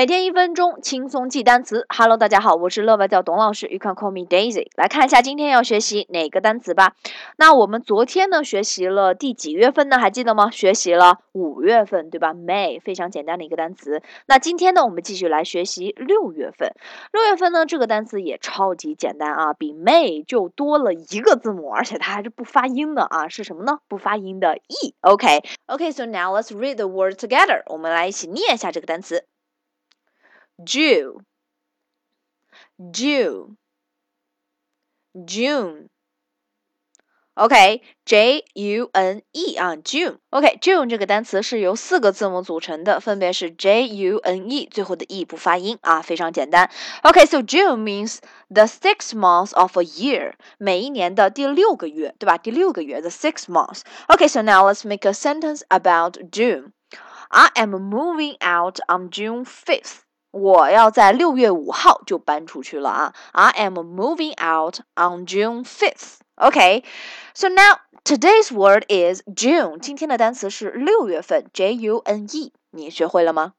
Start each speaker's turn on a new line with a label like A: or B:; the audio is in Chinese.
A: 每天一分钟，轻松记单词。Hello，大家好，我是乐外教董老师，You can call me Daisy。来看一下今天要学习哪个单词吧。那我们昨天呢学习了第几月份呢？还记得吗？学习了五月份，对吧？May，非常简单的一个单词。那今天呢，我们继续来学习六月份。六月份呢，这个单词也超级简单啊，比 May 就多了一个字母，而且它还是不发音的啊，是什么呢？不发音的 e。OK，OK，so now let's read the word together。我们来一起念一下这个单词。Jew, Jew, June. OK，J U N E 啊，June。OK，June 这个单词是由四个字母组成的，分别是 J U N E，最后的 E 不发音啊，非常简单。OK，so June means the sixth month of a year，每一年的第六个月，对吧？第六个月，the sixth month。OK，so now let's make a sentence about June. I am moving out on June fifth. 我要在六月五号就搬出去了啊！I am moving out on June fifth. Okay, so now today's word is June. 今天的单词是六月份，J U N E。你学会了吗？